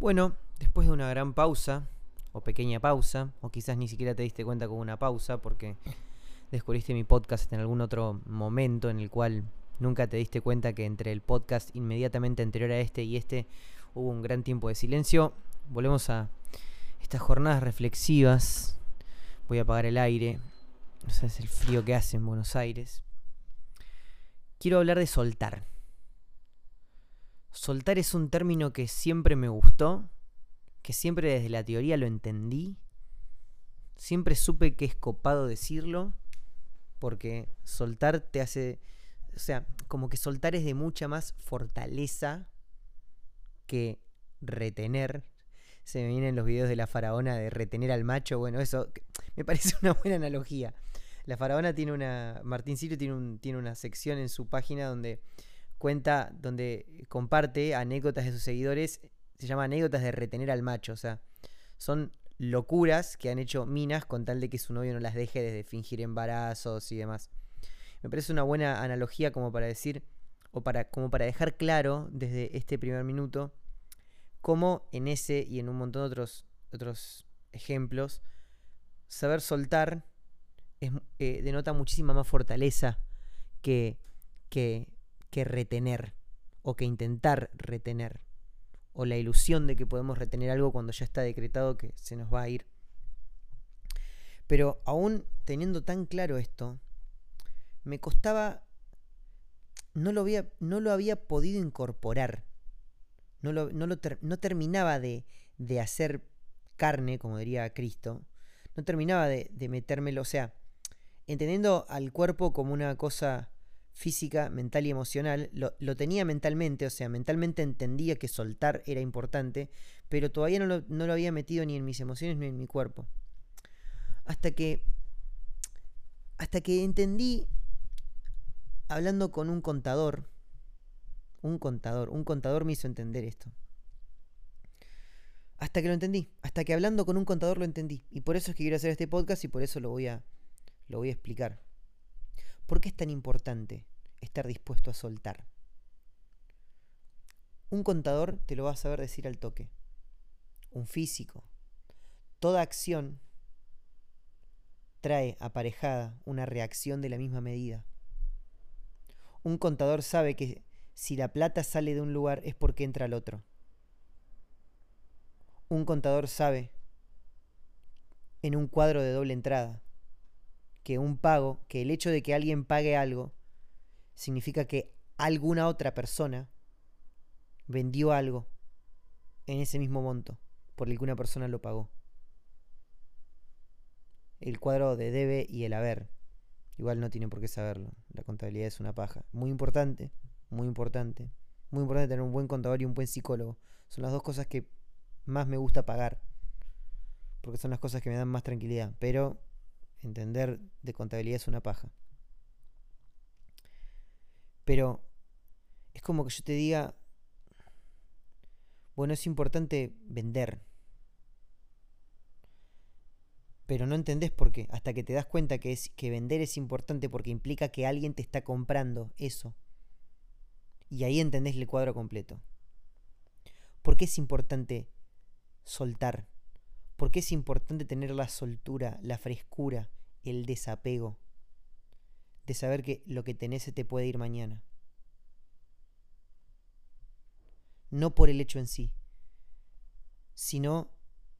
Bueno, después de una gran pausa, o pequeña pausa, o quizás ni siquiera te diste cuenta con una pausa porque descubriste mi podcast en algún otro momento en el cual nunca te diste cuenta que entre el podcast inmediatamente anterior a este y este hubo un gran tiempo de silencio. Volvemos a estas jornadas reflexivas. Voy a apagar el aire. No sé, es el frío que hace en Buenos Aires. Quiero hablar de soltar. Soltar es un término que siempre me gustó, que siempre desde la teoría lo entendí. Siempre supe que es copado decirlo, porque soltar te hace, o sea, como que soltar es de mucha más fortaleza que retener. Se me vienen los videos de la faraona de retener al macho, bueno, eso me parece una buena analogía. La faraona tiene una, Martín Sirio tiene, un, tiene una sección en su página donde cuenta, donde comparte anécdotas de sus seguidores, se llama anécdotas de retener al macho, o sea, son locuras que han hecho minas con tal de que su novio no las deje desde fingir embarazos y demás. Me parece una buena analogía como para decir, o para, como para dejar claro desde este primer minuto, cómo en ese y en un montón de otros, otros ejemplos, saber soltar eh, denota muchísima más fortaleza que, que que retener o que intentar retener o la ilusión de que podemos retener algo cuando ya está decretado que se nos va a ir. Pero aún teniendo tan claro esto, me costaba, no lo había, no lo había podido incorporar, no, lo, no, lo no terminaba de, de, hacer carne, como diría Cristo, no terminaba de, de metérmelo, o sea, entendiendo al cuerpo como una cosa física, mental y emocional, lo, tenía mentalmente, o sea, mentalmente entendía que soltar era importante, pero todavía no lo, no lo había metido ni en mis emociones ni en mi cuerpo. Hasta que, hasta que entendí, hablando con un contador, un contador, un contador me hizo entender esto. Hasta que lo entendí, hasta que hablando con un contador lo entendí. Y por eso es que quiero hacer este podcast y por eso lo voy a, lo voy a explicar. ¿Por qué es tan importante estar dispuesto a soltar? Un contador te lo va a saber decir al toque. Un físico. Toda acción trae aparejada una reacción de la misma medida. Un contador sabe que si la plata sale de un lugar es porque entra al otro. Un contador sabe en un cuadro de doble entrada que un pago, que el hecho de que alguien pague algo, significa que alguna otra persona vendió algo en ese mismo monto por el que una persona lo pagó. El cuadro de debe y el haber. Igual no tiene por qué saberlo. La contabilidad es una paja. Muy importante, muy importante. Muy importante tener un buen contador y un buen psicólogo. Son las dos cosas que más me gusta pagar. Porque son las cosas que me dan más tranquilidad. Pero entender de contabilidad es una paja. Pero es como que yo te diga, bueno, es importante vender. Pero no entendés por qué, hasta que te das cuenta que, es, que vender es importante porque implica que alguien te está comprando eso. Y ahí entendés el cuadro completo. ¿Por qué es importante soltar? Porque es importante tener la soltura, la frescura, el desapego de saber que lo que tenés se te puede ir mañana. No por el hecho en sí, sino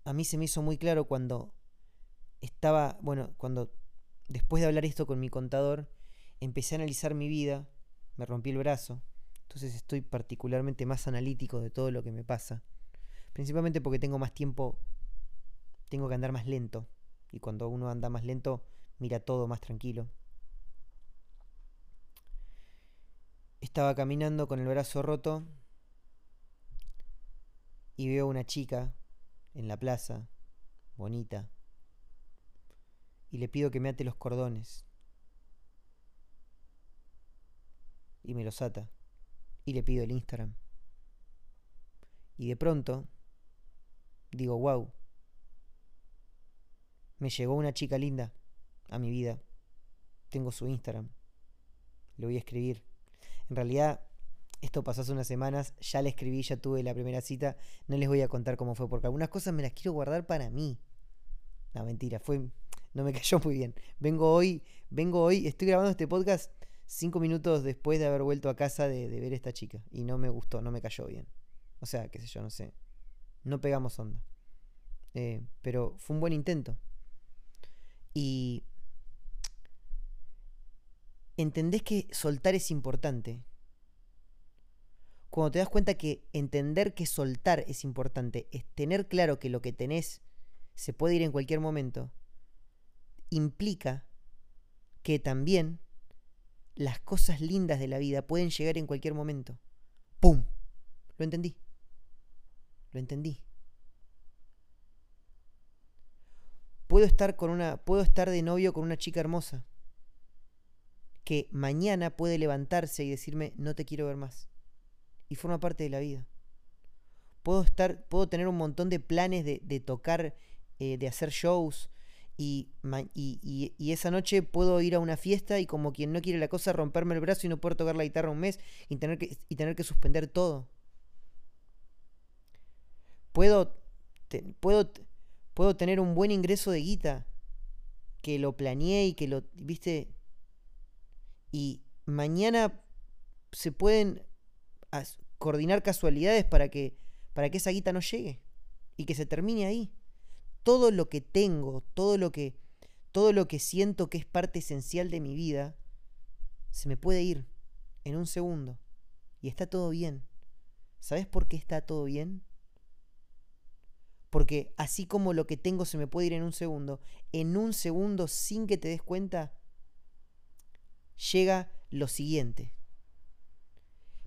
a mí se me hizo muy claro cuando estaba, bueno, cuando después de hablar esto con mi contador, empecé a analizar mi vida, me rompí el brazo, entonces estoy particularmente más analítico de todo lo que me pasa, principalmente porque tengo más tiempo tengo que andar más lento. Y cuando uno anda más lento, mira todo más tranquilo. Estaba caminando con el brazo roto y veo una chica en la plaza, bonita, y le pido que me ate los cordones. Y me los ata. Y le pido el Instagram. Y de pronto digo, wow, me llegó una chica linda a mi vida. Tengo su Instagram. Le voy a escribir. En realidad, esto pasó hace unas semanas, ya le escribí, ya tuve la primera cita, no les voy a contar cómo fue, porque algunas cosas me las quiero guardar para mí. No, mentira, fue, no me cayó muy bien. Vengo hoy, vengo hoy, estoy grabando este podcast cinco minutos después de haber vuelto a casa de, ver a esta chica, y no me gustó, no me cayó bien. O sea, qué sé yo, no sé. No pegamos onda. Eh, pero fue un buen intento. Y entendés que soltar es importante. Cuando te das cuenta que entender que soltar es importante, es tener claro que lo que tenés se puede ir en cualquier momento, implica que también las cosas lindas de la vida pueden llegar en cualquier momento. ¡Pum! Lo entendí. Lo entendí. Puedo estar con una puedo estar de novio con una chica hermosa que mañana puede levantarse y decirme no te quiero ver más. Y forma parte de la vida. Puedo estar, puedo tener un montón de planes de, tocar, eh, de hacer shows, y, y, y, esa noche puedo ir a una fiesta y como quien no quiere la cosa, romperme el brazo y no poder tocar la guitarra un mes y tener que, y tener que suspender todo. Puedo, puedo, puedo tener un buen ingreso de guita, que lo planeé y que lo, viste, y mañana se pueden coordinar casualidades para que, para que esa guita no llegue y que se termine ahí. Todo lo que tengo, todo lo que, todo lo que siento que es parte esencial de mi vida, se me puede ir en un segundo. Y está todo bien. ¿Sabes por qué está todo bien? Porque así como lo que tengo se me puede ir en un segundo, en un segundo sin que te des cuenta, llega lo siguiente.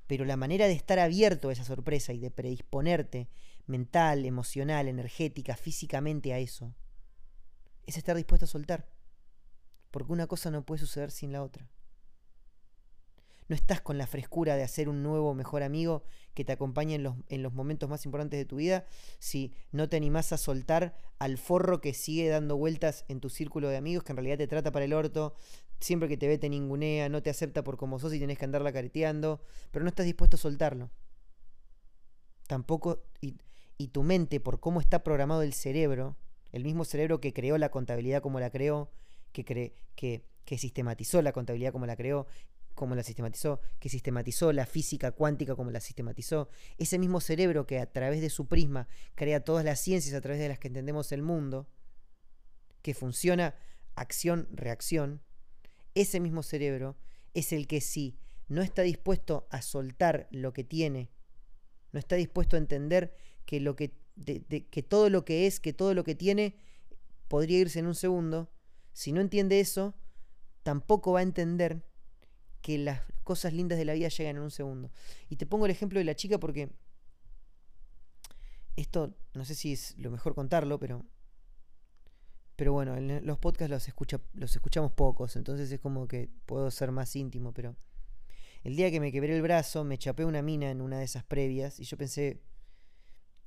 Pero la manera de estar abierto a esa sorpresa y de predisponerte mental, emocional, energética, físicamente a eso, es estar dispuesto a soltar. Porque una cosa no puede suceder sin la otra no estás con la frescura de hacer un nuevo mejor amigo que te acompañe en los, en los momentos más importantes de tu vida, si no te animás a soltar al forro que sigue dando vueltas en tu círculo de amigos, que en realidad te trata para el orto, siempre que te ve te ningunea, no te acepta por como sos y tenés que andarla careteando, pero no estás dispuesto a soltarlo. Tampoco, y, y tu mente, por cómo está programado el cerebro, el mismo cerebro que creó la contabilidad como la creó, que, que, que sistematizó la contabilidad como la creó, como la sistematizó, que sistematizó la física cuántica como la sistematizó, ese mismo cerebro que a través de su prisma crea todas las ciencias a través de las que entendemos el mundo, que funciona acción-reacción, ese mismo cerebro es el que si no está dispuesto a soltar lo que tiene, no está dispuesto a entender que, lo que, que todo lo que es, que todo lo que tiene, podría irse en un segundo, si no entiende eso, tampoco va a entender que las cosas lindas de la vida llegan en un segundo. Y te pongo el ejemplo de la chica porque esto no sé si es lo mejor contarlo, pero pero bueno, en los podcasts los escucha, los escuchamos pocos, entonces es como que puedo ser más íntimo, pero el día que me quebré el brazo, me chapé una mina en una de esas previas y yo pensé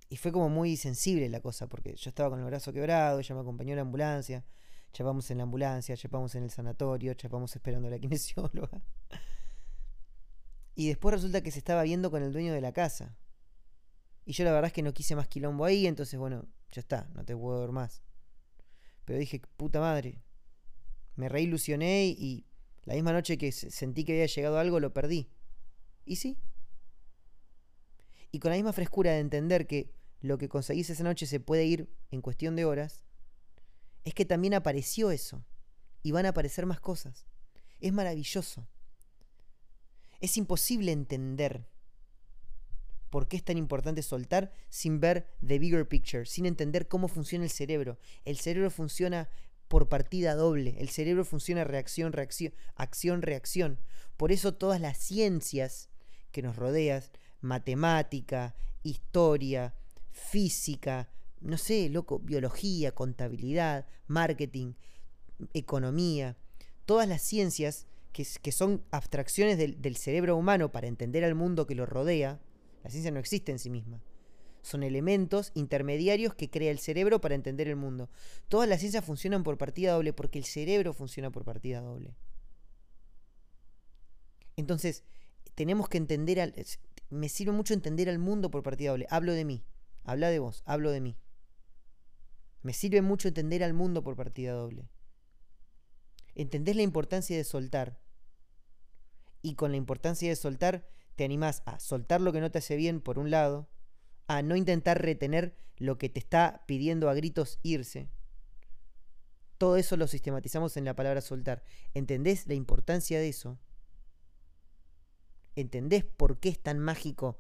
y fue como muy sensible la cosa porque yo estaba con el brazo quebrado, ella me acompañó a la ambulancia chapamos en la ambulancia, chapamos en el sanatorio, chapamos esperando a la kinesióloga. Y después resulta que se estaba viendo con el dueño de la casa. Y yo la verdad es que no quise más quilombo ahí, entonces bueno, ya está, no te puedo ver más. Pero dije, puta madre. Me reilusioné y la misma noche que sentí que había llegado algo, lo perdí. Y sí. Y con la misma frescura de entender que lo que conseguís esa noche se puede ir en cuestión de horas, es que también apareció eso. Y van a aparecer más cosas. Es maravilloso. Es imposible entender por qué es tan importante soltar sin ver the bigger picture, sin entender cómo funciona el cerebro. El cerebro funciona por partida doble. El cerebro funciona reacción, reacción, acción, reacción. Por eso todas las ciencias que nos rodean, matemática, historia, física, no sé, loco, biología, contabilidad, marketing, economía, todas las ciencias que, son abstracciones del, del, cerebro humano para entender al mundo que lo rodea, la ciencia no existe en sí misma. Son elementos intermediarios que crea el cerebro para entender el mundo. Todas las ciencias funcionan por partida doble porque el cerebro funciona por partida doble. Entonces, tenemos que entender al... Me sirve mucho entender al mundo por partida doble. Hablo de mí. Habla de vos. Hablo de mí. Me sirve mucho entender al mundo por partida doble. Entendés la importancia de soltar. Y con la importancia de soltar, te animás a soltar lo que no te hace bien, por un lado, a no intentar retener lo que te está pidiendo a gritos irse. Todo eso lo sistematizamos en la palabra soltar. ¿Entendés la importancia de eso? ¿Entendés por qué es tan mágico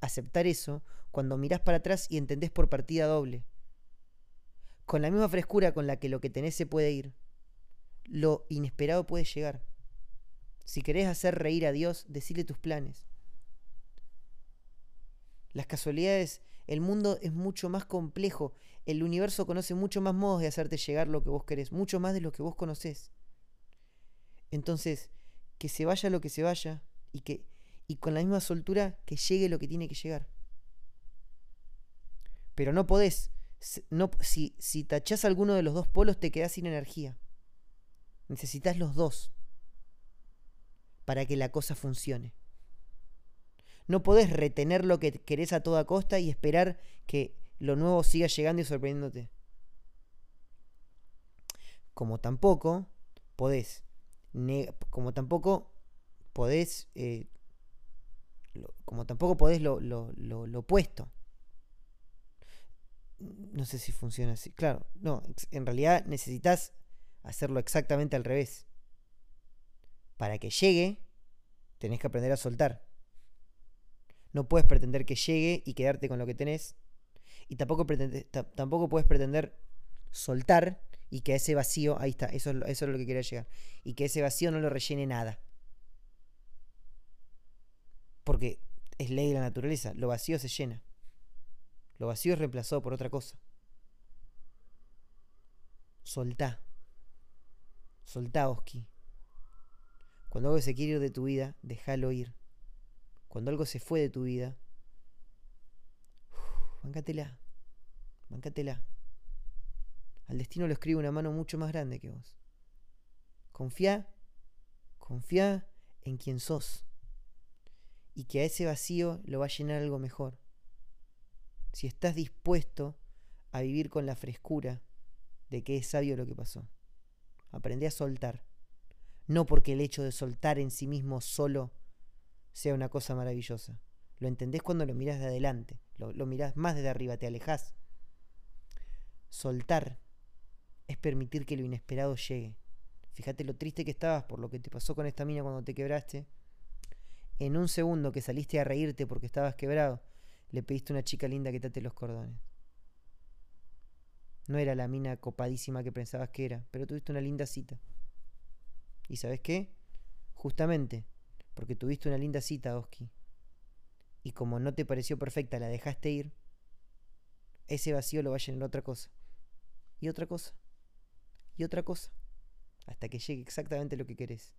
aceptar eso cuando mirás para atrás y entendés por partida doble? Con la misma frescura con la que lo que tenés se puede ir, lo inesperado puede llegar. Si querés hacer reír a Dios, decile tus planes. Las casualidades, el mundo es mucho más complejo, el universo conoce mucho más modos de hacerte llegar lo que vos querés, mucho más de lo que vos conocés. Entonces, que se vaya lo que se vaya y que y con la misma soltura que llegue lo que tiene que llegar. Pero no podés, no, si, si tachás alguno de los dos polos te quedás sin energía. Necesitas los dos para que la cosa funcione. No podés retener lo que querés a toda costa y esperar que lo nuevo siga llegando y sorprendiéndote. Como tampoco podés, como tampoco podés eh, como tampoco podés lo, lo, opuesto. No sé si funciona así. Claro, no, en realidad necesitas hacerlo exactamente al revés. Para que llegue, tenés que aprender a soltar. No puedes pretender que llegue y quedarte con lo que tenés. Y tampoco, tampoco puedes pretender soltar y que ese vacío, ahí está, eso, eso es lo que quería llegar. Y que ese vacío no lo rellene nada. Porque es ley de la naturaleza, lo vacío se llena. Lo vacío es reemplazado por otra cosa. Soltá. Soltá, Oski. Cuando algo se quiere ir de tu vida, déjalo ir. Cuando algo se fue de tu vida, bancatela. Bancatela. Al destino lo escribe una mano mucho más grande que vos. Confía, confía en quien sos y que a ese vacío lo va a llenar algo mejor. Si estás dispuesto a vivir con la frescura de que es sabio lo que pasó. Aprende a soltar. No porque el hecho de soltar en sí mismo solo sea una cosa maravillosa. Lo entendés cuando lo mirás de adelante, lo, lo mirás más desde arriba, te alejas Soltar es permitir que lo inesperado llegue. Fíjate lo triste que estabas por lo que te pasó con esta mina cuando te quebraste en un segundo que saliste a reírte porque estabas quebrado, le pediste a una chica linda que te los cordones. No era la mina copadísima que pensabas que era, pero tuviste una linda cita. ¿Y sabes qué? Justamente, porque tuviste una linda cita, Oski, y como no te pareció perfecta, la dejaste ir, ese vacío lo va a llenar otra cosa. Y otra cosa. Y otra cosa. Hasta que llegue exactamente lo que querés.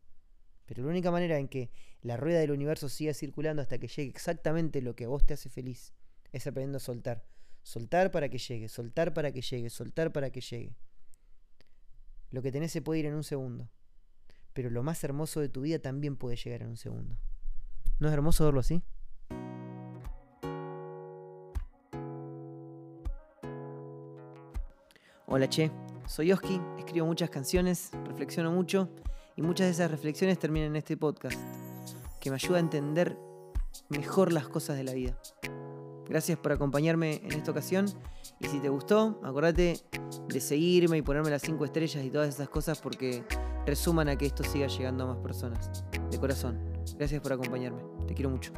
Pero la única manera en que la rueda del universo siga circulando hasta que llegue exactamente lo que a vos te hace feliz es aprendiendo a soltar. Soltar para que llegue, soltar para que llegue, soltar para que llegue. Lo que tenés se puede ir en un segundo. Pero lo más hermoso de tu vida también puede llegar en un segundo. ¿No es hermoso verlo así? Hola Che, soy Oski, escribo muchas canciones, reflexiono mucho y muchas de esas reflexiones terminan en este podcast, que me ayuda a entender mejor las cosas de la vida. Gracias por acompañarme en esta ocasión y si te gustó, acordate de seguirme y ponerme las 5 estrellas y todas esas cosas porque resuman a que esto siga llegando a más personas. De corazón, gracias por acompañarme. Te quiero mucho.